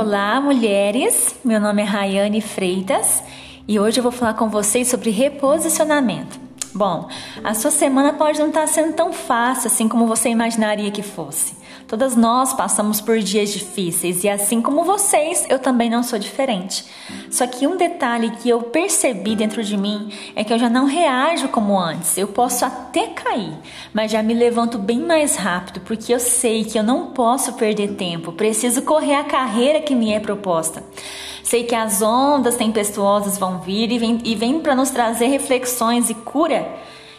Olá, mulheres! Meu nome é Rayane Freitas e hoje eu vou falar com vocês sobre reposicionamento. Bom, a sua semana pode não estar sendo tão fácil assim como você imaginaria que fosse. Todas nós passamos por dias difíceis e assim como vocês, eu também não sou diferente. Só que um detalhe que eu percebi dentro de mim é que eu já não reajo como antes. Eu posso até cair, mas já me levanto bem mais rápido porque eu sei que eu não posso perder tempo. Preciso correr a carreira que me é proposta. Sei que as ondas tempestuosas vão vir e vêm vem para nos trazer reflexões e cura.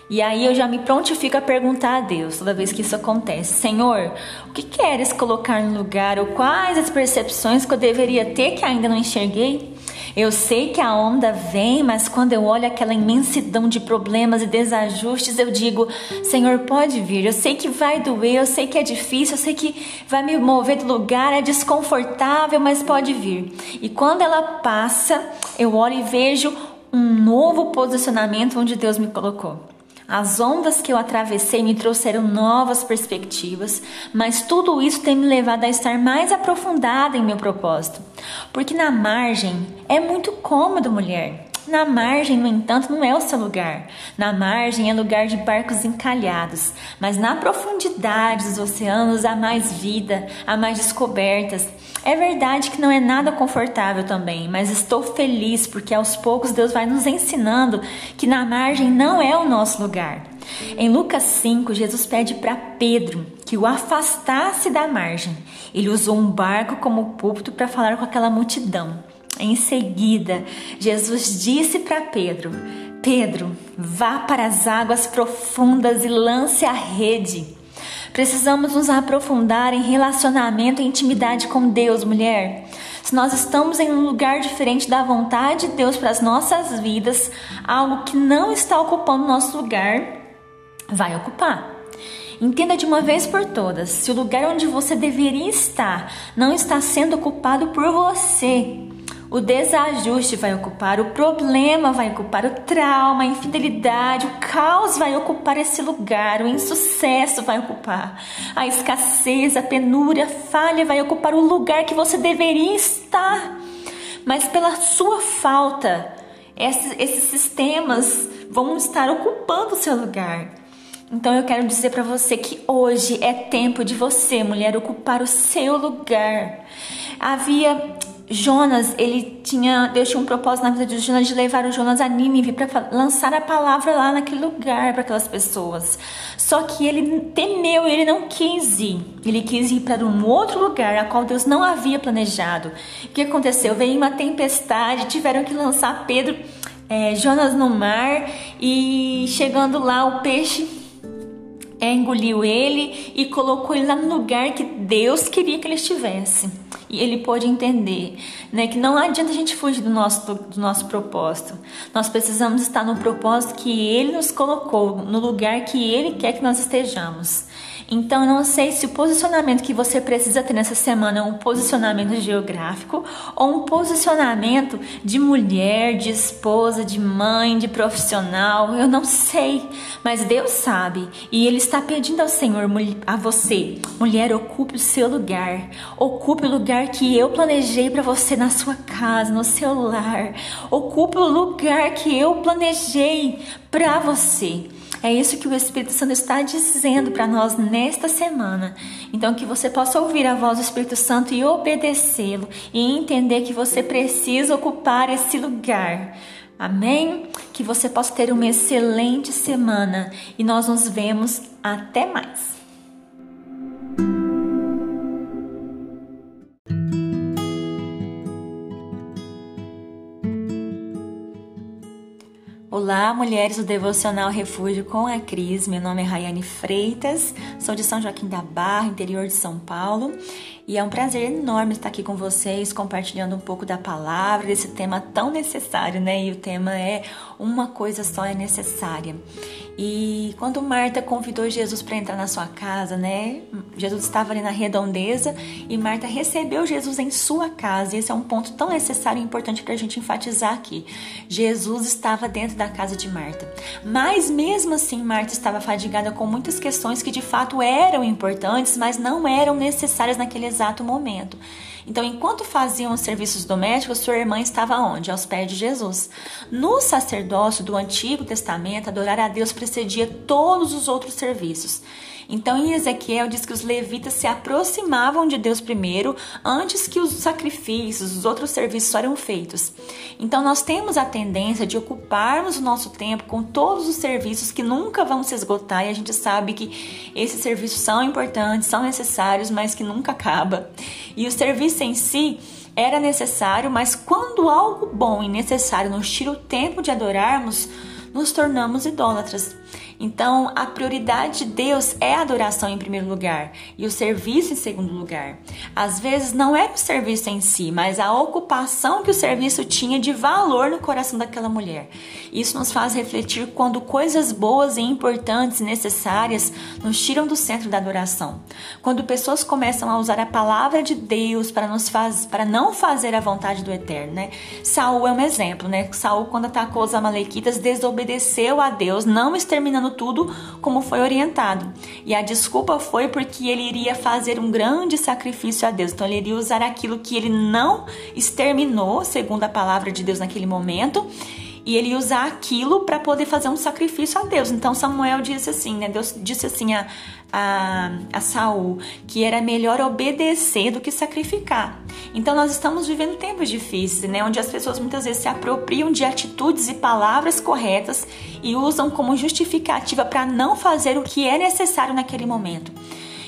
E aí eu já me prontifico a perguntar a Deus toda vez que isso acontece: Senhor, o que queres colocar no lugar ou quais as percepções que eu deveria ter que ainda não enxerguei? Eu sei que a onda vem, mas quando eu olho aquela imensidão de problemas e desajustes, eu digo: Senhor, pode vir. Eu sei que vai doer, eu sei que é difícil, eu sei que vai me mover do lugar, é desconfortável, mas pode vir. E quando ela passa, eu olho e vejo um novo posicionamento onde Deus me colocou. As ondas que eu atravessei me trouxeram novas perspectivas, mas tudo isso tem me levado a estar mais aprofundada em meu propósito. Porque na margem é muito cômodo, mulher. Na margem, no entanto, não é o seu lugar. Na margem é lugar de barcos encalhados, mas na profundidade dos oceanos há mais vida, há mais descobertas. É verdade que não é nada confortável também, mas estou feliz porque aos poucos Deus vai nos ensinando que na margem não é o nosso lugar. Em Lucas 5, Jesus pede para Pedro que o afastasse da margem. Ele usou um barco como púlpito para falar com aquela multidão. Em seguida, Jesus disse para Pedro: Pedro, vá para as águas profundas e lance a rede. Precisamos nos aprofundar em relacionamento e intimidade com Deus, mulher. Se nós estamos em um lugar diferente da vontade de Deus para as nossas vidas, algo que não está ocupando nosso lugar, vai ocupar. Entenda de uma vez por todas: se o lugar onde você deveria estar não está sendo ocupado por você, o desajuste vai ocupar, o problema vai ocupar, o trauma, a infidelidade, o caos vai ocupar esse lugar, o insucesso vai ocupar, a escassez, a penúria, a falha vai ocupar o lugar que você deveria estar. Mas pela sua falta, esses, esses sistemas vão estar ocupando o seu lugar. Então eu quero dizer para você que hoje é tempo de você, mulher, ocupar o seu lugar. Havia Jonas, ele tinha, Deus tinha um propósito na vida de Jonas de levar o Jonas a Nínive para lançar a palavra lá naquele lugar para aquelas pessoas. Só que ele temeu, ele não quis ir. Ele quis ir para um outro lugar a qual Deus não havia planejado. O que aconteceu? Veio uma tempestade, tiveram que lançar Pedro, é, Jonas no mar e chegando lá o peixe é, engoliu ele e colocou ele lá no lugar que Deus queria que ele estivesse. E ele pôde entender né, que não adianta a gente fugir do nosso, do nosso propósito. Nós precisamos estar no propósito que Ele nos colocou, no lugar que Ele quer que nós estejamos. Então, não sei se o posicionamento que você precisa ter nessa semana é um posicionamento geográfico ou um posicionamento de mulher, de esposa, de mãe, de profissional. Eu não sei, mas Deus sabe e Ele está pedindo ao Senhor, a você, mulher, ocupe o seu lugar, ocupe o lugar que eu planejei para você na sua casa, no seu lar, ocupe o lugar que eu planejei para você. É isso que o Espírito Santo está dizendo para nós nesta semana. Então, que você possa ouvir a voz do Espírito Santo e obedecê-lo e entender que você precisa ocupar esse lugar. Amém? Que você possa ter uma excelente semana e nós nos vemos até mais. Olá, mulheres do Devocional Refúgio com a Cris. Meu nome é Rayane Freitas, sou de São Joaquim da Barra, interior de São Paulo, e é um prazer enorme estar aqui com vocês, compartilhando um pouco da palavra, desse tema tão necessário, né? E o tema é Uma Coisa Só é Necessária. E quando Marta convidou Jesus para entrar na sua casa, né? Jesus estava ali na redondeza e Marta recebeu Jesus em sua casa. E esse é um ponto tão necessário e importante para a gente enfatizar aqui. Jesus estava dentro da casa de Marta. Mas mesmo assim, Marta estava fadigada com muitas questões que de fato eram importantes, mas não eram necessárias naquele exato momento. Então, enquanto faziam os serviços domésticos, sua irmã estava onde? Aos pés de Jesus. No sacerdócio do Antigo Testamento, adorar a Deus precedia todos os outros serviços. Então, em Ezequiel diz que os levitas se aproximavam de Deus primeiro, antes que os sacrifícios, os outros serviços eram feitos. Então, nós temos a tendência de ocuparmos o nosso tempo com todos os serviços que nunca vão se esgotar, e a gente sabe que esses serviços são importantes, são necessários, mas que nunca acaba. E o serviço em si era necessário, mas quando algo bom e necessário nos tira o tempo de adorarmos, nos tornamos idólatras. Então, a prioridade de Deus é a adoração em primeiro lugar e o serviço em segundo lugar. Às vezes não é o serviço em si, mas a ocupação que o serviço tinha de valor no coração daquela mulher. Isso nos faz refletir quando coisas boas e importantes necessárias nos tiram do centro da adoração. Quando pessoas começam a usar a palavra de Deus para nos faz, para não fazer a vontade do Eterno, né? Saul é um exemplo, né? Saul quando atacou os amalequitas desobedeceu a Deus, não exterminando fazendo tudo como foi orientado. E a desculpa foi porque ele iria fazer um grande sacrifício a Deus. Então ele iria usar aquilo que ele não exterminou, segundo a palavra de Deus naquele momento, e ele usar aquilo para poder fazer um sacrifício a Deus. Então Samuel disse assim, né? Deus disse assim a, a, a Saul que era melhor obedecer do que sacrificar. Então nós estamos vivendo tempos difíceis, né, onde as pessoas muitas vezes se apropriam de atitudes e palavras corretas e usam como justificativa para não fazer o que é necessário naquele momento.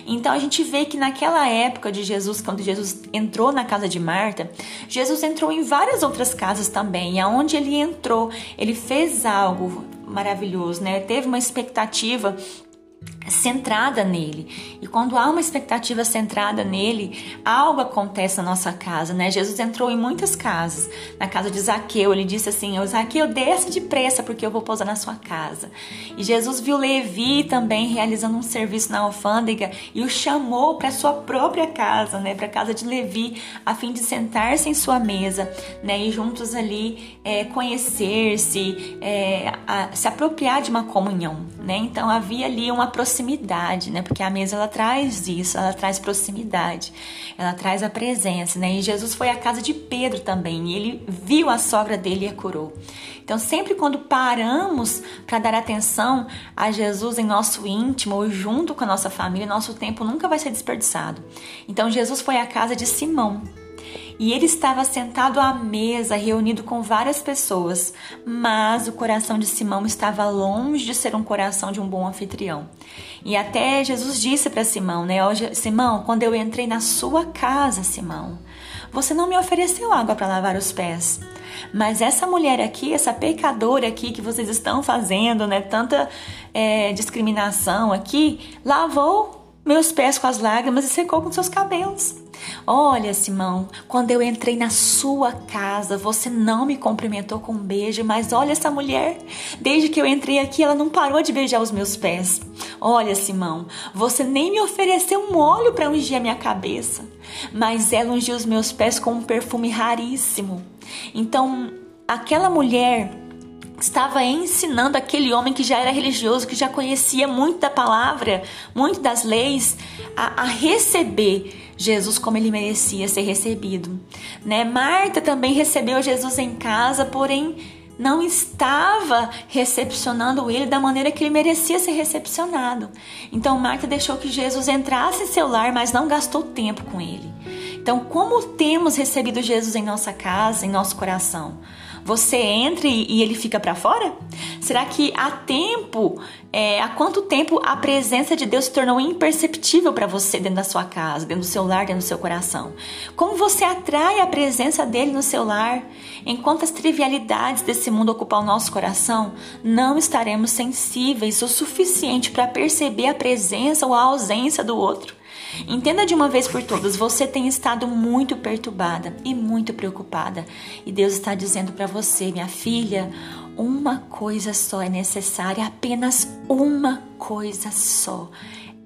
Então a gente vê que naquela época de Jesus, quando Jesus entrou na casa de Marta, Jesus entrou em várias outras casas também. E aonde ele entrou, ele fez algo maravilhoso, né? Teve uma expectativa centrada nele. E quando há uma expectativa centrada nele, algo acontece na nossa casa, né? Jesus entrou em muitas casas. Na casa de Zaqueu, ele disse assim: Zaqueu, desce depressa porque eu vou pousar na sua casa. E Jesus viu Levi também realizando um serviço na alfândega e o chamou para sua própria casa, né? Para a casa de Levi, a fim de sentar-se em sua mesa, né? E juntos ali é, conhecer-se, é, se apropriar de uma comunhão, né? Então havia ali uma proximidade, né? Porque a mesa ela traz isso, ela traz proximidade, ela traz a presença, né? E Jesus foi à casa de Pedro também, e ele viu a sogra dele e a curou. Então, sempre quando paramos para dar atenção a Jesus em nosso íntimo ou junto com a nossa família, nosso tempo nunca vai ser desperdiçado. Então, Jesus foi à casa de Simão, e ele estava sentado à mesa, reunido com várias pessoas, mas o coração de Simão estava longe de ser um coração de um bom anfitrião. E até Jesus disse para Simão, né? Simão, quando eu entrei na sua casa, Simão, você não me ofereceu água para lavar os pés. Mas essa mulher aqui, essa pecadora aqui que vocês estão fazendo, né? Tanta é, discriminação aqui, lavou meus pés com as lágrimas e secou com seus cabelos. Olha, Simão, quando eu entrei na sua casa, você não me cumprimentou com um beijo, mas olha essa mulher. Desde que eu entrei aqui, ela não parou de beijar os meus pés. Olha, Simão, você nem me ofereceu um óleo para ungir a minha cabeça, mas ela ungiu os meus pés com um perfume raríssimo. Então, aquela mulher estava ensinando aquele homem que já era religioso, que já conhecia muito da palavra, muito das leis, a, a receber Jesus como ele merecia ser recebido. Né? Marta também recebeu Jesus em casa, porém não estava recepcionando ele da maneira que ele merecia ser recepcionado. Então Marta deixou que Jesus entrasse em seu lar, mas não gastou tempo com ele. Então, como temos recebido Jesus em nossa casa, em nosso coração? Você entra e ele fica para fora? Será que há tempo, é, há quanto tempo a presença de Deus se tornou imperceptível para você dentro da sua casa, dentro do seu lar, dentro do seu coração? Como você atrai a presença dele no seu lar? Enquanto as trivialidades desse mundo ocupam o nosso coração, não estaremos sensíveis o suficiente para perceber a presença ou a ausência do outro. Entenda de uma vez por todas, você tem estado muito perturbada e muito preocupada. E Deus está dizendo para você, minha filha, uma coisa só é necessária, apenas uma coisa só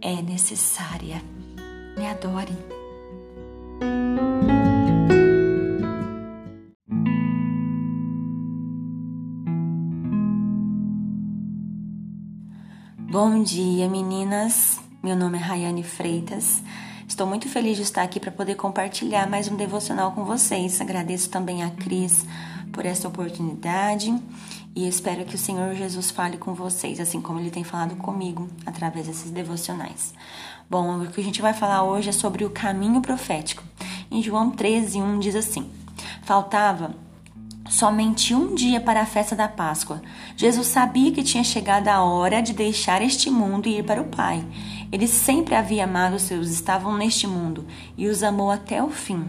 é necessária. Me adore. Bom dia, meninas. Meu nome é Rayane Freitas Estou muito feliz de estar aqui para poder compartilhar mais um devocional com vocês. Agradeço também a Cris por essa oportunidade e espero que o Senhor Jesus fale com vocês, assim como ele tem falado comigo através desses devocionais. Bom, o que a gente vai falar hoje é sobre o caminho profético. Em João 13, 1 diz assim: Faltava somente um dia para a festa da Páscoa. Jesus sabia que tinha chegado a hora de deixar este mundo e ir para o Pai. Ele sempre havia amado os seus, estavam neste mundo e os amou até o fim.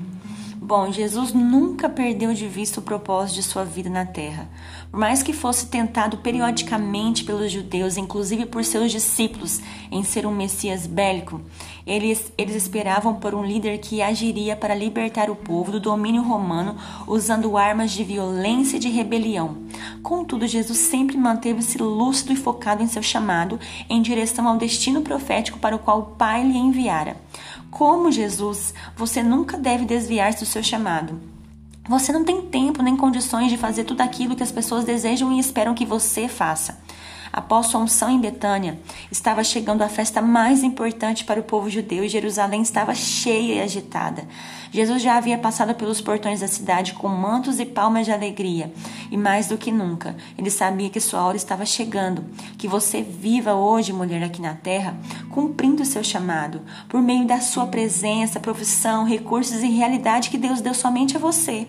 Bom, Jesus nunca perdeu de vista o propósito de sua vida na terra. Por mais que fosse tentado periodicamente pelos judeus, inclusive por seus discípulos, em ser um Messias bélico, eles, eles esperavam por um líder que agiria para libertar o povo do domínio romano usando armas de violência e de rebelião. Contudo, Jesus sempre manteve-se lúcido e focado em seu chamado em direção ao destino profético para o qual o Pai lhe enviara. Como Jesus, você nunca deve desviar-se do seu chamado. Você não tem tempo nem condições de fazer tudo aquilo que as pessoas desejam e esperam que você faça. Após sua unção em Betânia, estava chegando a festa mais importante para o povo judeu e Jerusalém estava cheia e agitada. Jesus já havia passado pelos portões da cidade com mantos e palmas de alegria, e mais do que nunca, ele sabia que sua hora estava chegando, que você viva hoje, mulher, aqui na terra, cumprindo o seu chamado, por meio da sua presença, profissão, recursos e realidade que Deus deu somente a você.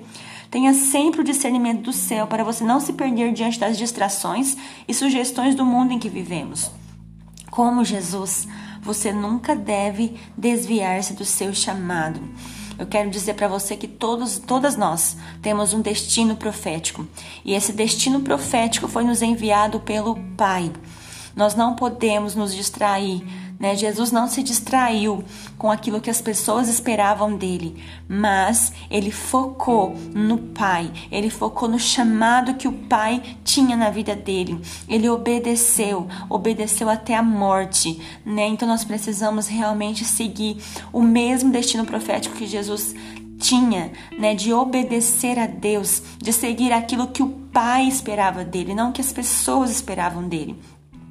Tenha sempre o discernimento do céu para você não se perder diante das distrações e sugestões do mundo em que vivemos. Como Jesus, você nunca deve desviar-se do seu chamado. Eu quero dizer para você que todos, todas nós temos um destino profético e esse destino profético foi nos enviado pelo Pai. Nós não podemos nos distrair né? Jesus não se distraiu com aquilo que as pessoas esperavam dele, mas ele focou no Pai, ele focou no chamado que o Pai tinha na vida dele. Ele obedeceu, obedeceu até a morte. Né? Então nós precisamos realmente seguir o mesmo destino profético que Jesus tinha, né, de obedecer a Deus, de seguir aquilo que o Pai esperava dele, não que as pessoas esperavam dele.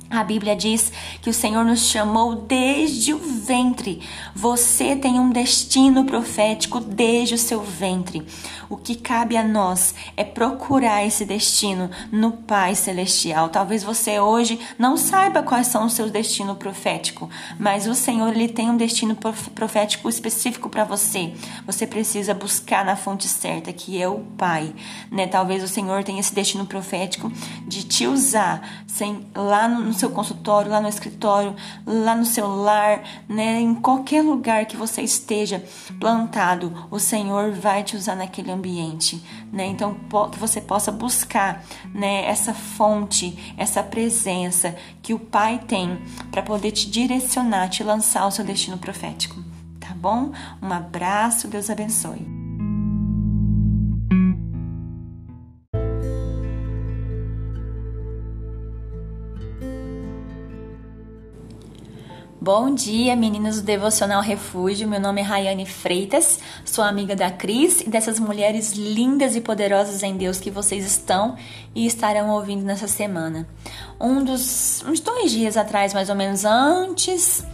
A Bíblia diz que o Senhor nos chamou desde o ventre. Você tem um destino profético desde o seu ventre. O que cabe a nós é procurar esse destino no Pai Celestial. Talvez você hoje não saiba quais são os seus destinos proféticos, mas o Senhor ele tem um destino profético específico para você. Você precisa buscar na fonte certa, que é o Pai. Né? Talvez o Senhor tenha esse destino profético de te usar sem, lá no seu consultório, lá no escritório, lá no seu lar, né? em qualquer lugar que você esteja plantado, o Senhor vai te usar naquele ambiente, né? Então que você possa buscar, né, essa fonte, essa presença que o Pai tem para poder te direcionar, te lançar ao seu destino profético. Tá bom? Um abraço, Deus abençoe. Bom dia, meninas do Devocional Refúgio. Meu nome é Rayane Freitas, sou amiga da Cris e dessas mulheres lindas e poderosas em Deus que vocês estão e estarão ouvindo nessa semana. Um dos uns dois dias atrás, mais ou menos antes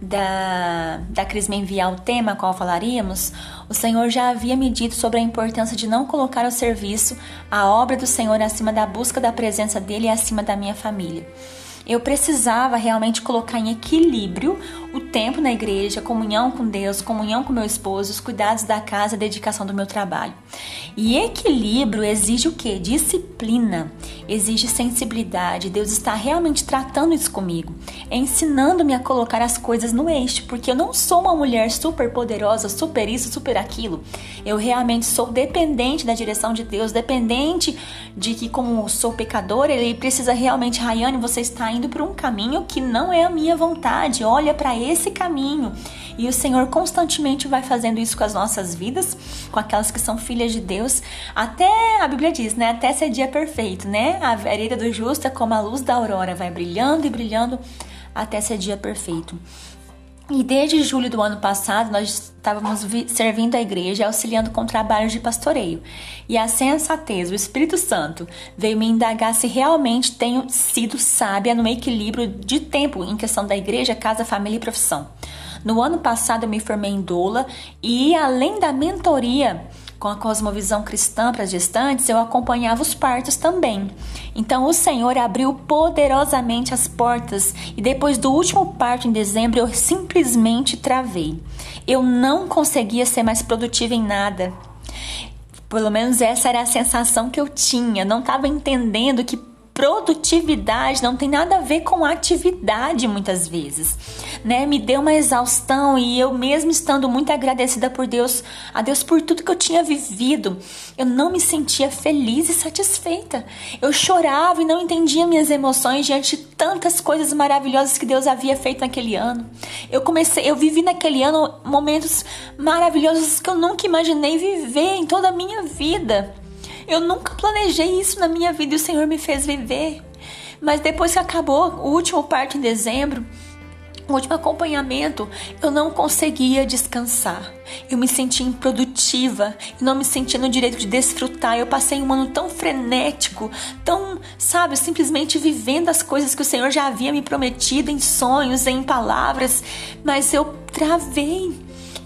da, da Cris me enviar o tema qual falaríamos, o Senhor já havia me dito sobre a importância de não colocar ao serviço a obra do Senhor acima da busca da presença dele e acima da minha família. Eu precisava realmente colocar em equilíbrio o tempo na igreja, comunhão com Deus, comunhão com meu esposo, os cuidados da casa, a dedicação do meu trabalho. E equilíbrio exige o quê? Disciplina, exige sensibilidade. Deus está realmente tratando isso comigo, ensinando-me a colocar as coisas no eixo, porque eu não sou uma mulher super poderosa, super isso, super aquilo. Eu realmente sou dependente da direção de Deus, dependente de que, como sou pecadora, Ele precisa realmente, Rayane, você está indo por um caminho que não é a minha vontade. Olha para esse caminho. E o Senhor constantemente vai fazendo isso com as nossas vidas, com aquelas que são filhas de Deus, até a Bíblia diz, né? Até ser dia perfeito, né? A vereda do justo é como a luz da aurora, vai brilhando e brilhando até ser dia perfeito. E desde julho do ano passado, nós estávamos servindo a igreja, auxiliando com trabalhos de pastoreio. E a sensatez, o Espírito Santo, veio me indagar se realmente tenho sido sábia no equilíbrio de tempo em questão da igreja, casa, família e profissão. No ano passado eu me formei em doula e além da mentoria com a cosmovisão cristã para as gestantes, eu acompanhava os partos também. Então o Senhor abriu poderosamente as portas e depois do último parto em dezembro eu simplesmente travei. Eu não conseguia ser mais produtiva em nada. Pelo menos essa era a sensação que eu tinha. Não estava entendendo que produtividade não tem nada a ver com atividade muitas vezes, né? Me deu uma exaustão e eu mesmo estando muito agradecida por Deus, a Deus por tudo que eu tinha vivido, eu não me sentia feliz e satisfeita. Eu chorava e não entendia minhas emoções diante de tantas coisas maravilhosas que Deus havia feito naquele ano. Eu comecei, eu vivi naquele ano momentos maravilhosos que eu nunca imaginei viver em toda a minha vida. Eu nunca planejei isso na minha vida e o Senhor me fez viver. Mas depois que acabou o último parto em dezembro, o último acompanhamento, eu não conseguia descansar. Eu me sentia improdutiva, não me sentia no direito de desfrutar. Eu passei um ano tão frenético, tão, sabe, simplesmente vivendo as coisas que o Senhor já havia me prometido em sonhos, em palavras, mas eu travei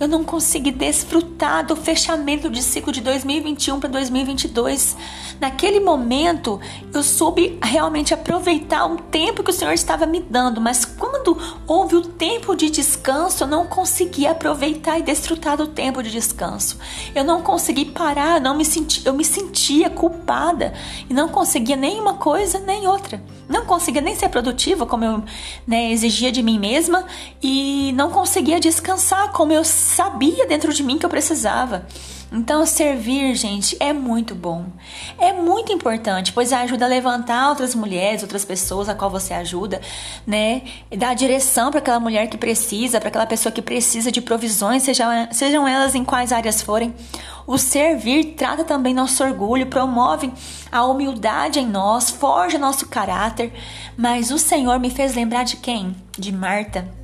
eu não consegui desfrutar do fechamento de ciclo de 2021 para 2022. Naquele momento, eu soube realmente aproveitar um tempo que o Senhor estava me dando, mas quando houve o tempo de descanso, eu não consegui aproveitar e desfrutar do tempo de descanso. Eu não consegui parar, não me senti, eu me sentia culpada e não conseguia nem uma coisa nem outra. Não conseguia nem ser produtiva como eu né, exigia de mim mesma e não conseguia descansar como eu sabia dentro de mim que eu precisava. Então, servir, gente, é muito bom. É muito importante, pois ajuda a levantar outras mulheres, outras pessoas a qual você ajuda, né? Dá direção para aquela mulher que precisa, para aquela pessoa que precisa de provisões, sejam, sejam elas em quais áreas forem. O servir trata também nosso orgulho, promove a humildade em nós, forja nosso caráter. Mas o Senhor me fez lembrar de quem? De Marta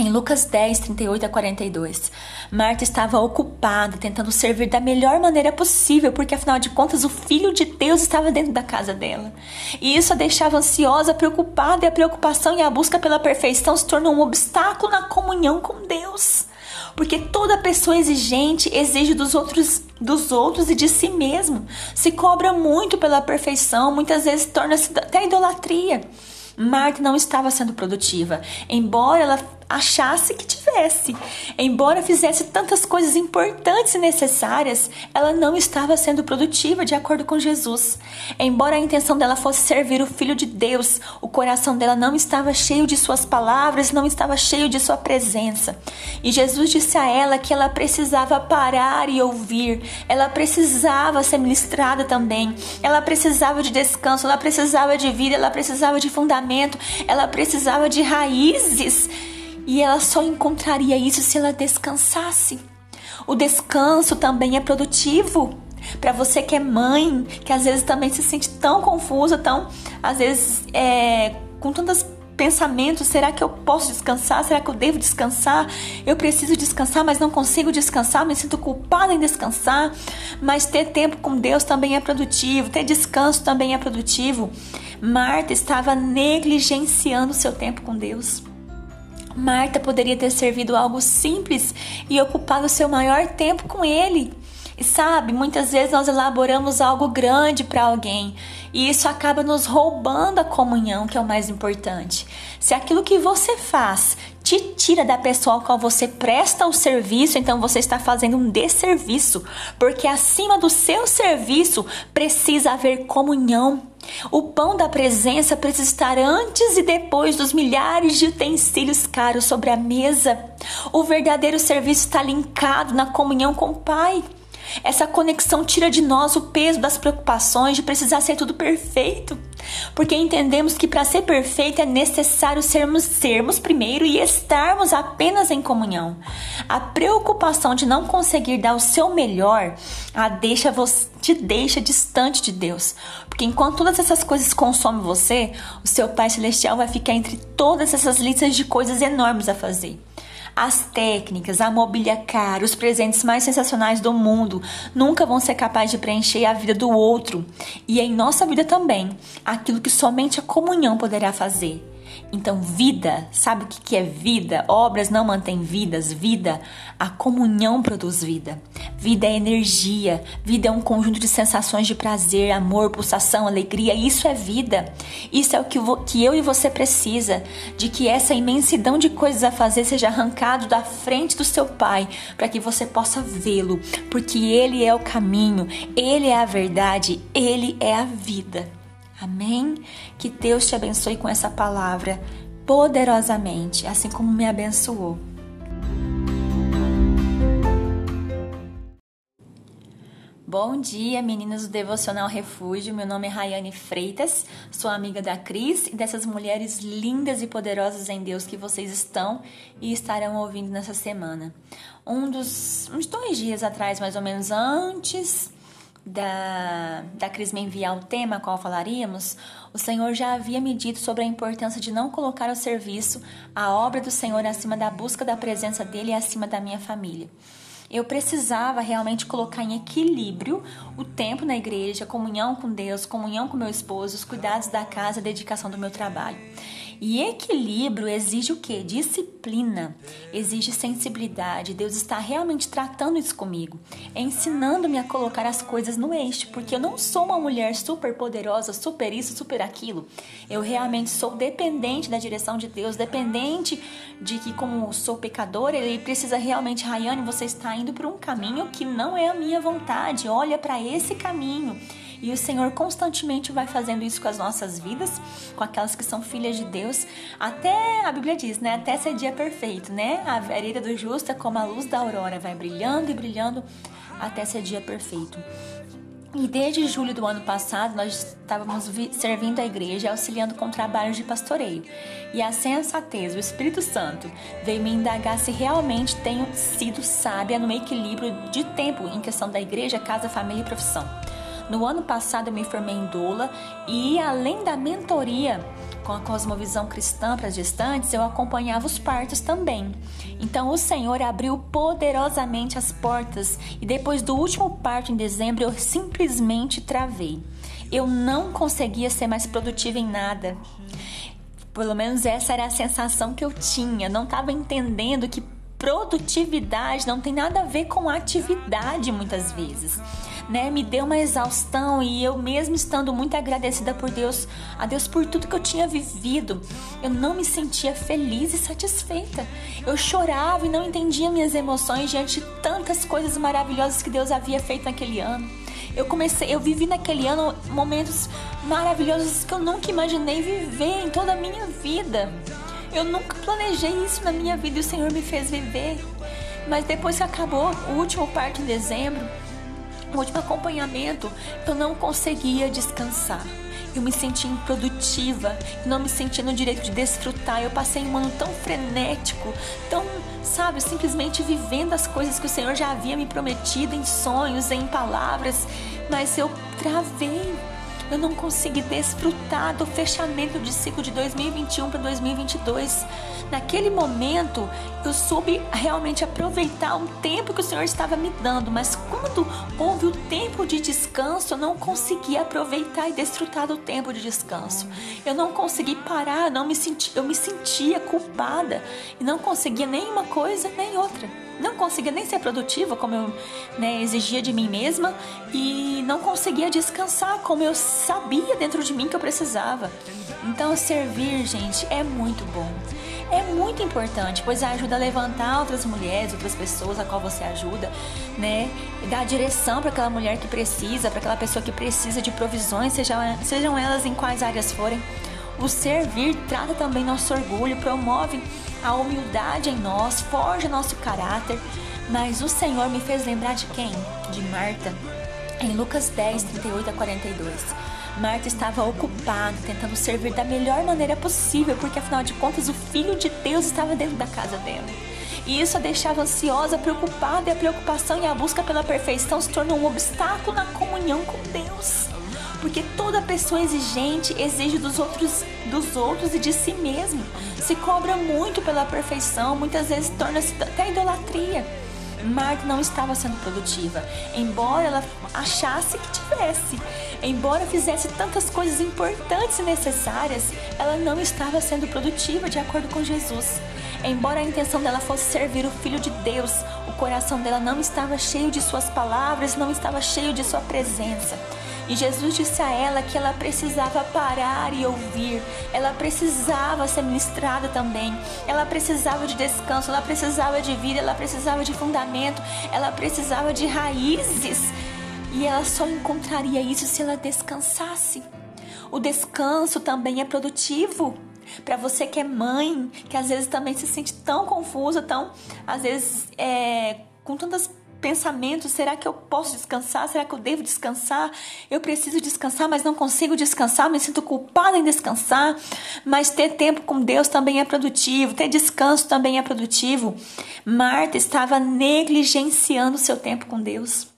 em Lucas 10, 38 a 42, Marta estava ocupada tentando servir da melhor maneira possível, porque afinal de contas o Filho de Deus estava dentro da casa dela. E isso a deixava ansiosa, preocupada, e a preocupação e a busca pela perfeição se tornou um obstáculo na comunhão com Deus. Porque toda pessoa exigente exige dos outros, dos outros e de si mesmo. Se cobra muito pela perfeição, muitas vezes torna-se até idolatria. Marta não estava sendo produtiva, embora ela achasse que tivesse. Embora fizesse tantas coisas importantes e necessárias, ela não estava sendo produtiva de acordo com Jesus. Embora a intenção dela fosse servir o Filho de Deus, o coração dela não estava cheio de suas palavras, não estava cheio de sua presença. E Jesus disse a ela que ela precisava parar e ouvir, ela precisava ser ministrada também, ela precisava de descanso, ela precisava de vida, ela precisava de fundamento, ela precisava de raízes. E ela só encontraria isso se ela descansasse. O descanso também é produtivo. Para você que é mãe, que às vezes também se sente tão confusa, tão, às vezes, é, com tantos pensamentos: será que eu posso descansar? Será que eu devo descansar? Eu preciso descansar, mas não consigo descansar, me sinto culpada em descansar. Mas ter tempo com Deus também é produtivo, ter descanso também é produtivo. Marta estava negligenciando seu tempo com Deus. Marta poderia ter servido algo simples e ocupado seu maior tempo com ele. E sabe, muitas vezes nós elaboramos algo grande para alguém e isso acaba nos roubando a comunhão, que é o mais importante. Se aquilo que você faz te tira da pessoa ao qual você presta o serviço, então você está fazendo um desserviço, porque acima do seu serviço precisa haver comunhão. O pão da presença precisa estar antes e depois dos milhares de utensílios caros sobre a mesa. O verdadeiro serviço está linkado na comunhão com o Pai. Essa conexão tira de nós o peso das preocupações de precisar ser tudo perfeito, porque entendemos que para ser perfeito é necessário sermos sermos primeiro e estarmos apenas em comunhão. A preocupação de não conseguir dar o seu melhor a deixa você, te deixa distante de Deus, porque enquanto todas essas coisas consomem você, o seu Pai celestial vai ficar entre todas essas listas de coisas enormes a fazer. As técnicas, a mobília cara, os presentes mais sensacionais do mundo nunca vão ser capazes de preencher a vida do outro e em nossa vida também, aquilo que somente a comunhão poderá fazer. Então, vida, sabe o que é vida? Obras não mantêm vidas, vida, a comunhão produz vida. Vida é energia, vida é um conjunto de sensações de prazer, amor, pulsação, alegria. Isso é vida. Isso é o que, que eu e você precisa, de que essa imensidão de coisas a fazer seja arrancado da frente do seu Pai, para que você possa vê-lo, porque Ele é o caminho, Ele é a verdade, Ele é a vida. Amém? Que Deus te abençoe com essa palavra poderosamente, assim como me abençoou. Bom dia, meninas do Devocional Refúgio. Meu nome é Rayane Freitas, sou amiga da Cris e dessas mulheres lindas e poderosas em Deus que vocês estão e estarão ouvindo nessa semana. Um dos uns dois dias atrás, mais ou menos antes da, da Cris me enviar o tema a qual falaríamos, o Senhor já havia me dito sobre a importância de não colocar ao serviço a obra do Senhor acima da busca da presença dele e acima da minha família. Eu precisava realmente colocar em equilíbrio o tempo na igreja, comunhão com Deus, comunhão com meu esposo, os cuidados da casa, a dedicação do meu trabalho. E equilíbrio exige o que? Disciplina, exige sensibilidade. Deus está realmente tratando isso comigo, ensinando-me a colocar as coisas no eixo, porque eu não sou uma mulher super poderosa, super isso, super aquilo. Eu realmente sou dependente da direção de Deus, dependente de que, como sou pecadora, Ele precisa realmente, Rayane, você está indo por um caminho que não é a minha vontade. Olha para esse caminho. E o Senhor constantemente vai fazendo isso com as nossas vidas, com aquelas que são filhas de Deus, até a Bíblia diz, né? Até ser dia perfeito, né? A vereda do justo é como a luz da aurora, vai brilhando e brilhando até ser dia perfeito. E desde julho do ano passado, nós estávamos servindo a igreja, auxiliando com trabalhos de pastoreio. E a sensatez, o Espírito Santo, veio me indagar se realmente tenho sido sábia no equilíbrio de tempo em questão da igreja, casa, família e profissão. No ano passado eu me formei em doula e além da mentoria com a cosmovisão cristã para as gestantes, eu acompanhava os partos também. Então o Senhor abriu poderosamente as portas e depois do último parto em dezembro eu simplesmente travei. Eu não conseguia ser mais produtiva em nada. Pelo menos essa era a sensação que eu tinha. Não estava entendendo que produtividade não tem nada a ver com atividade muitas vezes né, me deu uma exaustão e eu mesmo estando muito agradecida por Deus, a Deus por tudo que eu tinha vivido, eu não me sentia feliz e satisfeita. Eu chorava e não entendia minhas emoções diante de tantas coisas maravilhosas que Deus havia feito naquele ano. Eu comecei, eu vivi naquele ano momentos maravilhosos que eu nunca imaginei viver em toda a minha vida. Eu nunca planejei isso na minha vida e o Senhor me fez viver. Mas depois que acabou o último parto em dezembro, no último acompanhamento, eu não conseguia descansar. Eu me sentia improdutiva, não me sentia no direito de desfrutar. Eu passei um ano tão frenético, tão, sabe, simplesmente vivendo as coisas que o Senhor já havia me prometido em sonhos, em palavras, mas eu travei eu não consegui desfrutar do fechamento de ciclo de 2021 para 2022. Naquele momento, eu soube realmente aproveitar um tempo que o Senhor estava me dando, mas quando houve o tempo de descanso, eu não consegui aproveitar e desfrutar do tempo de descanso. Eu não consegui parar, não me senti, eu me sentia culpada e não conseguia nem uma coisa nem outra não conseguia nem ser produtiva como eu né, exigia de mim mesma e não conseguia descansar como eu sabia dentro de mim que eu precisava. Então, servir, gente, é muito bom. É muito importante, pois ajuda a levantar outras mulheres, outras pessoas a qual você ajuda, né? E dar direção para aquela mulher que precisa, para aquela pessoa que precisa de provisões, sejam, sejam elas em quais áreas forem. O servir trata também nosso orgulho, promove a humildade em nós, forja nosso caráter. Mas o Senhor me fez lembrar de quem? De Marta, em Lucas 10, 38 a 42. Marta estava ocupada, tentando servir da melhor maneira possível, porque afinal de contas o Filho de Deus estava dentro da casa dela. E isso a deixava ansiosa, preocupada, e a preocupação e a busca pela perfeição se tornou um obstáculo na comunhão com Deus porque toda pessoa exigente exige dos outros, dos outros e de si mesmo. Se cobra muito pela perfeição, muitas vezes torna-se até idolatria. Marta não estava sendo produtiva, embora ela achasse que tivesse. Embora fizesse tantas coisas importantes e necessárias, ela não estava sendo produtiva de acordo com Jesus. Embora a intenção dela fosse servir o Filho de Deus, coração dela não estava cheio de suas palavras, não estava cheio de sua presença. E Jesus disse a ela que ela precisava parar e ouvir, ela precisava ser ministrada também, ela precisava de descanso, ela precisava de vida, ela precisava de fundamento, ela precisava de raízes. E ela só encontraria isso se ela descansasse. O descanso também é produtivo. Para você que é mãe, que às vezes também se sente tão confusa, tão, às vezes, é, com tantas pensamentos: será que eu posso descansar? Será que eu devo descansar? Eu preciso descansar, mas não consigo descansar, me sinto culpada em descansar. Mas ter tempo com Deus também é produtivo, ter descanso também é produtivo. Marta estava negligenciando seu tempo com Deus.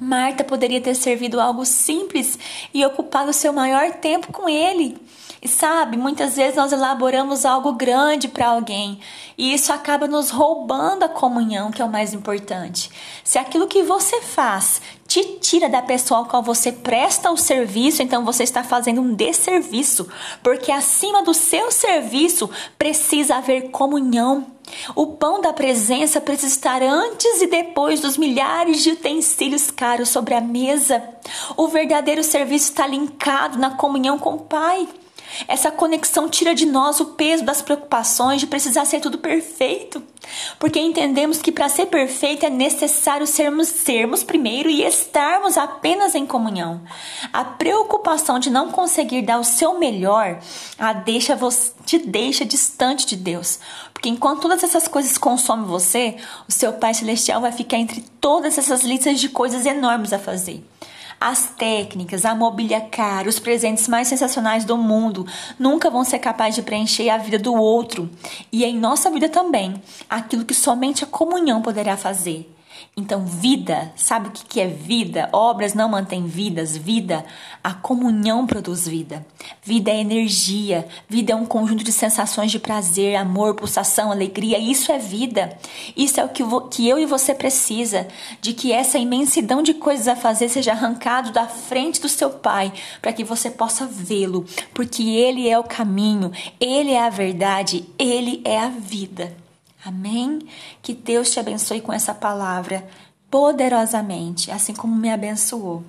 Marta poderia ter servido algo simples e ocupado seu maior tempo com ele. E sabe, muitas vezes nós elaboramos algo grande para alguém e isso acaba nos roubando a comunhão, que é o mais importante. Se aquilo que você faz te tira da pessoa ao qual você presta o serviço, então você está fazendo um desserviço, porque acima do seu serviço precisa haver comunhão. O pão da presença precisa estar antes e depois dos milhares de utensílios caros sobre a mesa. O verdadeiro serviço está linkado na comunhão com o Pai. Essa conexão tira de nós o peso das preocupações de precisar ser tudo perfeito, porque entendemos que para ser perfeito é necessário sermos sermos primeiro e estarmos apenas em comunhão. A preocupação de não conseguir dar o seu melhor a deixa você, te deixa distante de Deus, porque enquanto todas essas coisas consomem você, o seu Pai celestial vai ficar entre todas essas listas de coisas enormes a fazer. As técnicas, a mobília cara, os presentes mais sensacionais do mundo nunca vão ser capazes de preencher a vida do outro e em nossa vida também, aquilo que somente a comunhão poderá fazer. Então, vida, sabe o que é vida? Obras não mantêm vidas, vida, a comunhão produz vida. Vida é energia, vida é um conjunto de sensações de prazer, amor, pulsação, alegria. Isso é vida. Isso é o que, que eu e você precisa, de que essa imensidão de coisas a fazer seja arrancado da frente do seu Pai, para que você possa vê-lo, porque Ele é o caminho, Ele é a verdade, Ele é a vida. Amém? Que Deus te abençoe com essa palavra poderosamente, assim como me abençoou.